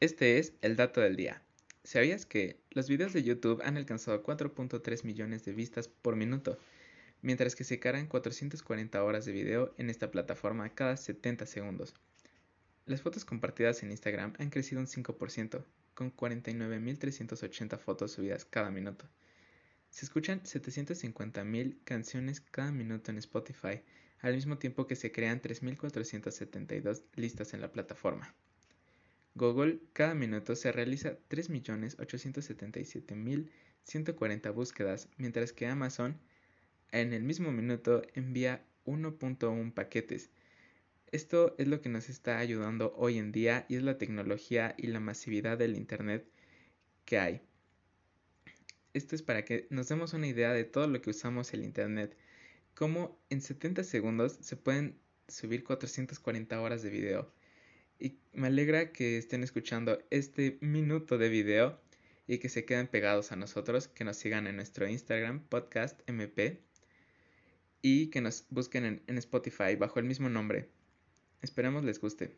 Este es el dato del día. ¿Sabías que los videos de YouTube han alcanzado 4.3 millones de vistas por minuto, mientras que se cargan 440 horas de video en esta plataforma cada 70 segundos? Las fotos compartidas en Instagram han crecido un 5%, con 49.380 fotos subidas cada minuto. Se escuchan 750.000 canciones cada minuto en Spotify, al mismo tiempo que se crean 3.472 listas en la plataforma. Google cada minuto se realiza 3.877.140 búsquedas, mientras que Amazon en el mismo minuto envía 1.1 paquetes. Esto es lo que nos está ayudando hoy en día y es la tecnología y la masividad del Internet que hay. Esto es para que nos demos una idea de todo lo que usamos el Internet. Como en 70 segundos se pueden subir 440 horas de video y me alegra que estén escuchando este minuto de video y que se queden pegados a nosotros, que nos sigan en nuestro Instagram podcast mp y que nos busquen en, en Spotify bajo el mismo nombre. Esperemos les guste.